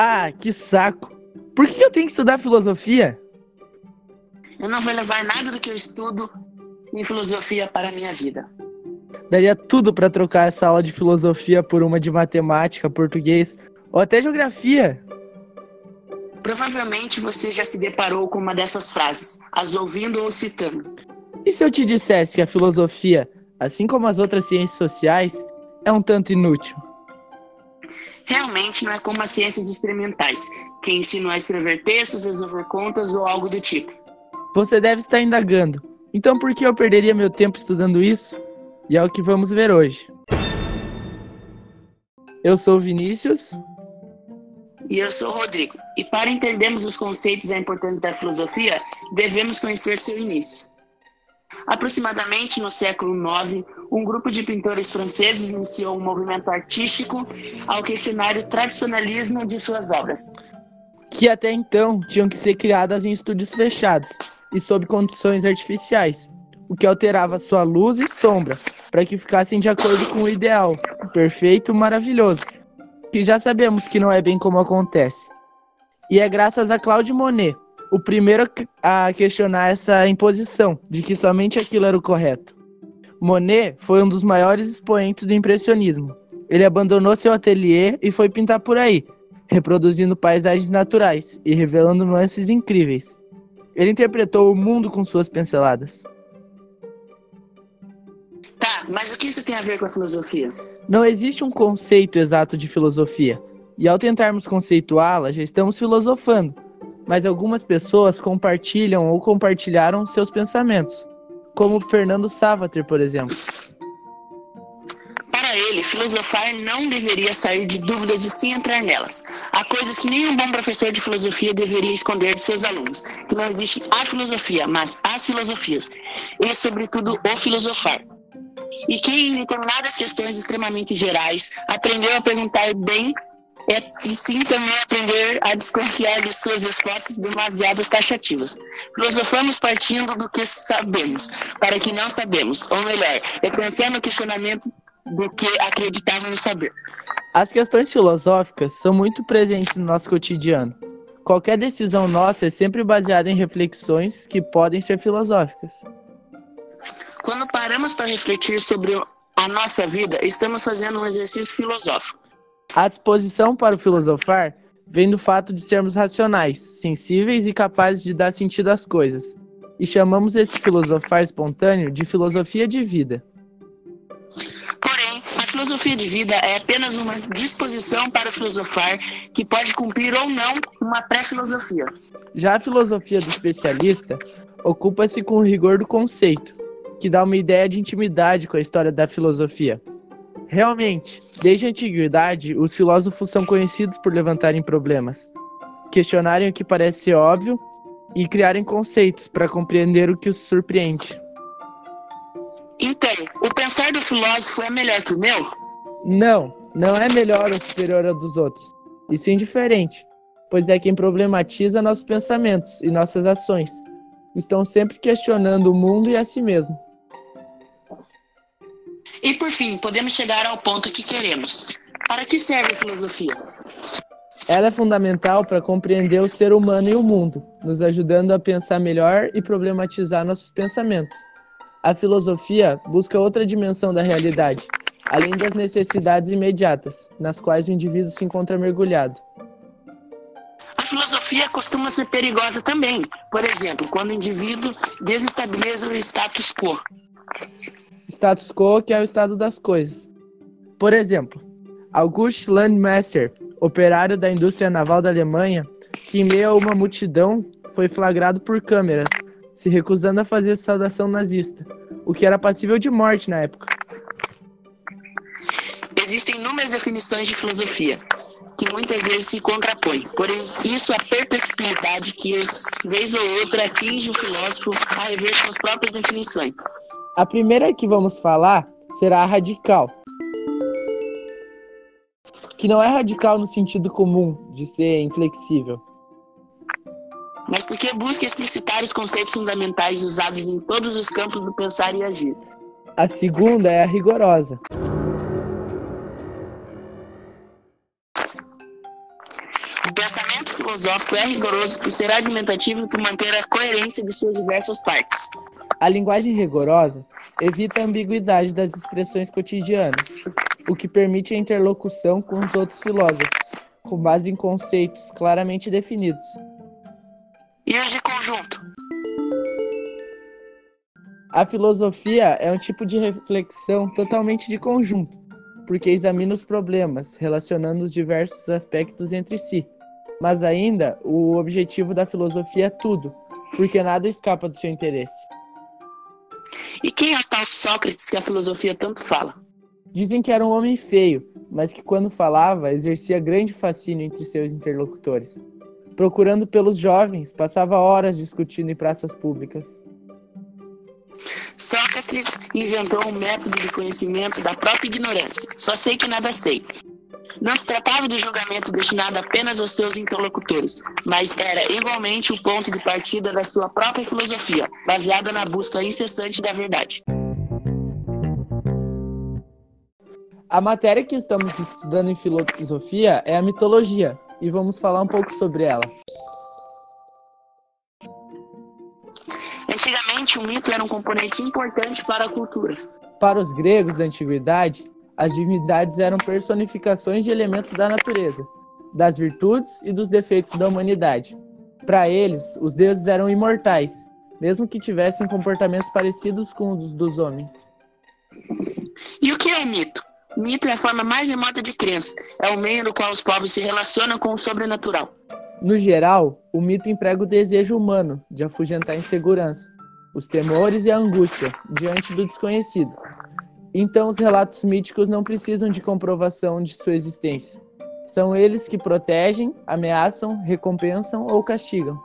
Ah, que saco! Por que eu tenho que estudar filosofia? Eu não vou levar nada do que eu estudo em filosofia para a minha vida. Daria tudo para trocar essa aula de filosofia por uma de matemática, português ou até geografia. Provavelmente você já se deparou com uma dessas frases, as ouvindo ou citando. E se eu te dissesse que a filosofia, assim como as outras ciências sociais, é um tanto inútil? Realmente não é como as ciências experimentais, que ensinam a escrever textos, resolver contas ou algo do tipo. Você deve estar indagando. Então por que eu perderia meu tempo estudando isso? E é o que vamos ver hoje. Eu sou Vinícius. E eu sou Rodrigo. E para entendermos os conceitos e a importância da filosofia, devemos conhecer seu início. Aproximadamente no século IX, um grupo de pintores franceses iniciou um movimento artístico ao questionar o tradicionalismo de suas obras. Que até então tinham que ser criadas em estúdios fechados e sob condições artificiais, o que alterava sua luz e sombra para que ficassem de acordo com o ideal, perfeito, maravilhoso, que já sabemos que não é bem como acontece. E é graças a Claude Monet, o primeiro a questionar essa imposição de que somente aquilo era o correto. Monet foi um dos maiores expoentes do impressionismo. Ele abandonou seu ateliê e foi pintar por aí, reproduzindo paisagens naturais e revelando nuances incríveis. Ele interpretou o mundo com suas pinceladas. Tá, mas o que isso tem a ver com a filosofia? Não existe um conceito exato de filosofia, e ao tentarmos conceituá-la, já estamos filosofando mas algumas pessoas compartilham ou compartilharam seus pensamentos, como Fernando Savater, por exemplo. Para ele, filosofar não deveria sair de dúvidas e sim entrar nelas. Há coisas que nem um bom professor de filosofia deveria esconder de seus alunos, que não existe a filosofia, mas as filosofias, e sobretudo o filosofar. E que em determinadas questões extremamente gerais aprendeu a perguntar bem e sim também aprender a desconfiar de suas respostas demasiadas taxativas. Filosofamos partindo do que sabemos, para que não sabemos, ou melhor, reconhecendo o questionamento do que acreditávamos saber. As questões filosóficas são muito presentes no nosso cotidiano. Qualquer decisão nossa é sempre baseada em reflexões que podem ser filosóficas. Quando paramos para refletir sobre a nossa vida, estamos fazendo um exercício filosófico. A disposição para o filosofar vem do fato de sermos racionais, sensíveis e capazes de dar sentido às coisas. E chamamos esse filosofar espontâneo de filosofia de vida. Porém, a filosofia de vida é apenas uma disposição para filosofar que pode cumprir ou não uma pré-filosofia. Já a filosofia do especialista ocupa-se com o rigor do conceito, que dá uma ideia de intimidade com a história da filosofia, Realmente, desde a antiguidade, os filósofos são conhecidos por levantarem problemas, questionarem o que parece óbvio e criarem conceitos para compreender o que os surpreende. Então, o pensar do filósofo é melhor que o meu? Não, não é melhor ou superior ao dos outros, e sim diferente, pois é quem problematiza nossos pensamentos e nossas ações. Estão sempre questionando o mundo e a si mesmo. E por fim, podemos chegar ao ponto que queremos. Para que serve a filosofia? Ela é fundamental para compreender o ser humano e o mundo, nos ajudando a pensar melhor e problematizar nossos pensamentos. A filosofia busca outra dimensão da realidade, além das necessidades imediatas, nas quais o indivíduo se encontra mergulhado. A filosofia costuma ser perigosa também, por exemplo, quando o indivíduo desestabiliza o status quo status quo, que é o estado das coisas. Por exemplo, August Landmesser, operário da indústria naval da Alemanha, que em meio a uma multidão foi flagrado por câmeras, se recusando a fazer saudação nazista, o que era passível de morte na época. Existem inúmeras definições de filosofia, que muitas vezes se contrapõem. Por isso, a perplexidade que, vez ou outra, atinge o filósofo a rever suas próprias definições. A primeira que vamos falar será a radical. Que não é radical no sentido comum de ser inflexível. mas porque busca explicitar os conceitos fundamentais usados em todos os campos do pensar e agir. A segunda é a rigorosa. O pensamento filosófico é rigoroso por ser argumentativo e por manter a coerência de suas diversas partes. A linguagem rigorosa evita a ambiguidade das expressões cotidianas, o que permite a interlocução com os outros filósofos, com base em conceitos claramente definidos. E os de conjunto? A filosofia é um tipo de reflexão totalmente de conjunto, porque examina os problemas, relacionando os diversos aspectos entre si. Mas ainda, o objetivo da filosofia é tudo, porque nada escapa do seu interesse. E quem é o tal Sócrates que a filosofia tanto fala? Dizem que era um homem feio, mas que quando falava exercia grande fascínio entre seus interlocutores. Procurando pelos jovens, passava horas discutindo em praças públicas. Sócrates inventou um método de conhecimento da própria ignorância. Só sei que nada sei. Não se tratava de julgamento destinado apenas aos seus interlocutores, mas era igualmente o ponto de partida da sua própria filosofia, baseada na busca incessante da verdade. A matéria que estamos estudando em filosofia é a mitologia, e vamos falar um pouco sobre ela. Antigamente, o mito era um componente importante para a cultura. Para os gregos da antiguidade, as divindades eram personificações de elementos da natureza, das virtudes e dos defeitos da humanidade. Para eles, os deuses eram imortais, mesmo que tivessem comportamentos parecidos com os dos homens. E o que é mito? Mito é a forma mais remota de crença, é o meio no qual os povos se relacionam com o sobrenatural. No geral, o mito emprega o desejo humano de afugentar a insegurança, os temores e a angústia diante do desconhecido. Então, os relatos míticos não precisam de comprovação de sua existência. São eles que protegem, ameaçam, recompensam ou castigam.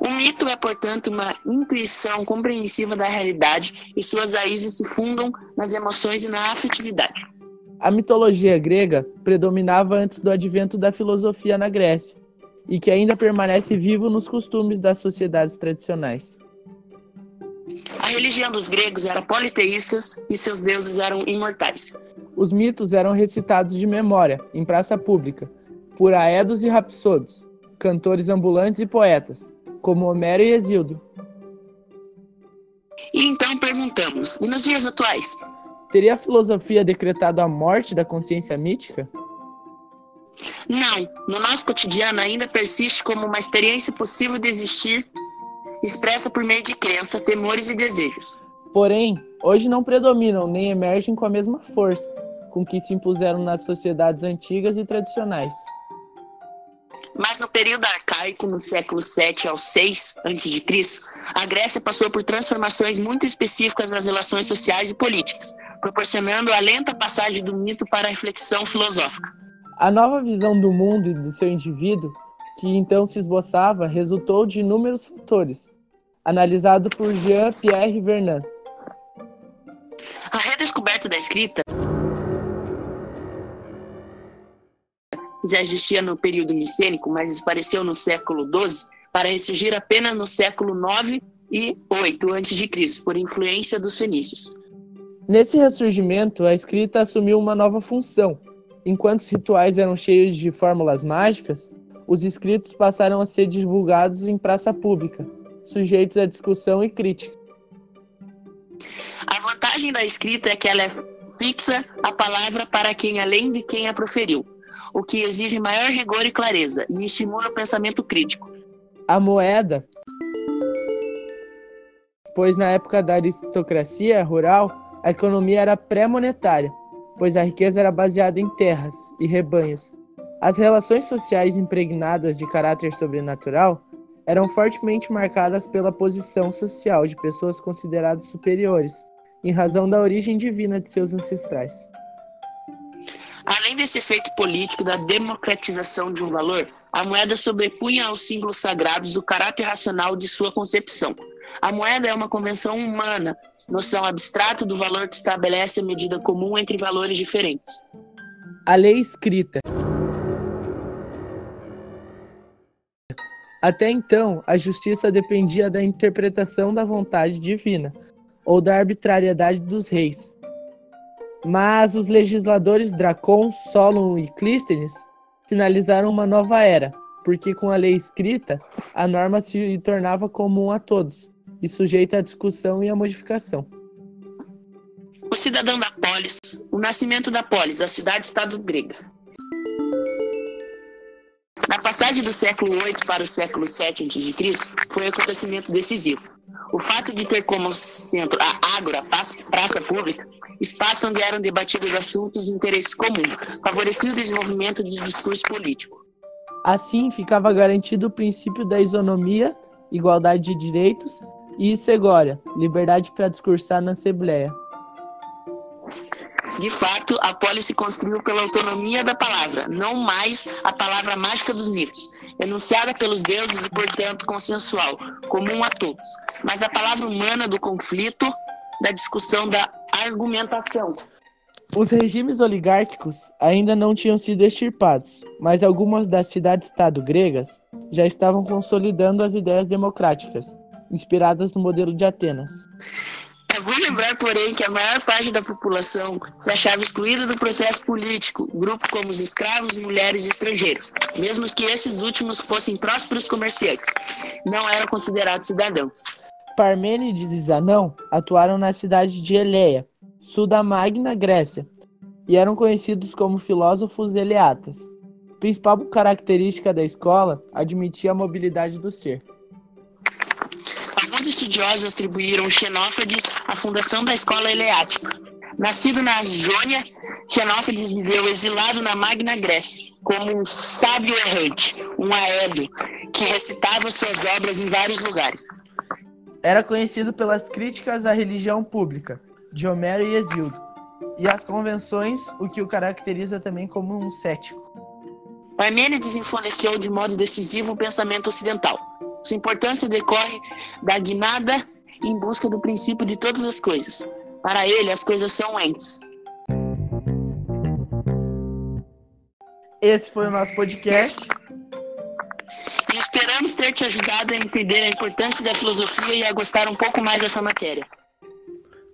O mito é, portanto, uma intuição compreensiva da realidade e suas raízes se fundam nas emoções e na afetividade. A mitologia grega predominava antes do advento da filosofia na Grécia e que ainda permanece vivo nos costumes das sociedades tradicionais. A religião dos gregos era politeístas e seus deuses eram imortais. Os mitos eram recitados de memória, em praça pública, por aedos e rapsodos, cantores ambulantes e poetas, como Homero e Exildo. E então perguntamos: e nos dias atuais? Teria a filosofia decretado a morte da consciência mítica? Não, no nosso cotidiano ainda persiste como uma experiência possível de existir, expressa por meio de crença, temores e desejos. Porém, hoje não predominam nem emergem com a mesma força com que se impuseram nas sociedades antigas e tradicionais. Mas no período arcaico, no século 7 ao 6 a.C., a Grécia passou por transformações muito específicas nas relações sociais e políticas, proporcionando a lenta passagem do mito para a reflexão filosófica. A nova visão do mundo e do seu indivíduo, que então se esboçava, resultou de inúmeros fatores, analisado por Jean-Pierre Vernant. A redescoberta da escrita já existia no período micênico, mas desapareceu no século XII, para ressurgir apenas no século IX e VIII a.C., por influência dos fenícios. Nesse ressurgimento, a escrita assumiu uma nova função. Enquanto os rituais eram cheios de fórmulas mágicas, os escritos passaram a ser divulgados em praça pública, sujeitos à discussão e crítica. A vantagem da escrita é que ela é fixa a palavra para quem além de quem a proferiu, o que exige maior rigor e clareza e estimula o pensamento crítico. A moeda, pois na época da aristocracia rural, a economia era pré-monetária, pois a riqueza era baseada em terras e rebanhos. As relações sociais impregnadas de caráter sobrenatural eram fortemente marcadas pela posição social de pessoas consideradas superiores, em razão da origem divina de seus ancestrais. Além desse efeito político da democratização de um valor, a moeda sobrepunha aos símbolos sagrados o caráter racional de sua concepção. A moeda é uma convenção humana, noção abstrata do valor que estabelece a medida comum entre valores diferentes. A lei escrita Até então, a justiça dependia da interpretação da vontade divina ou da arbitrariedade dos reis. Mas os legisladores Dracon, Solon e Clístenes sinalizaram uma nova era, porque com a lei escrita, a norma se tornava comum a todos e sujeita à discussão e à modificação. O cidadão da polis, o nascimento da polis, a cidade-estado grega. Passagem do século VIII para o século VII a.C., foi um acontecimento decisivo. O fato de ter como centro a ágora, praça pública, espaço onde eram debatidos assuntos de interesse comum, favorecia o desenvolvimento de discurso político. Assim, ficava garantido o princípio da isonomia, igualdade de direitos e segória, liberdade para discursar na Assembleia. De fato, a polis se construiu pela autonomia da palavra, não mais a palavra mágica dos mitos, enunciada pelos deuses e, portanto, consensual, comum a todos, mas a palavra humana do conflito, da discussão, da argumentação. Os regimes oligárquicos ainda não tinham sido extirpados, mas algumas das cidades-estado gregas já estavam consolidando as ideias democráticas, inspiradas no modelo de Atenas. É bom lembrar, porém, que a maior parte da população se achava excluída do processo político, grupo como os escravos, mulheres e estrangeiros, mesmo que esses últimos fossem prósperos comerciantes, não eram considerados cidadãos. Parmênides e Zanão atuaram na cidade de Eleia, sul da Magna Grécia, e eram conhecidos como filósofos eleatas. Principal característica da escola admitia a mobilidade do ser. Alguns estudiosos atribuíram Xenófades à fundação da escola eleática. Nascido na Jônia, Xenófades viveu exilado na Magna Grécia, como um sábio errante, um aedo, que recitava suas obras em vários lugares. Era conhecido pelas críticas à religião pública, de Homero e Hesíodo, e às convenções, o que o caracteriza também como um cético. Parmênides influenciou de modo decisivo o pensamento ocidental, sua importância decorre da guinada em busca do princípio de todas as coisas. Para ele, as coisas são entes. Esse foi o nosso podcast. E esperamos ter te ajudado a entender a importância da filosofia e a gostar um pouco mais dessa matéria.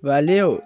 Valeu!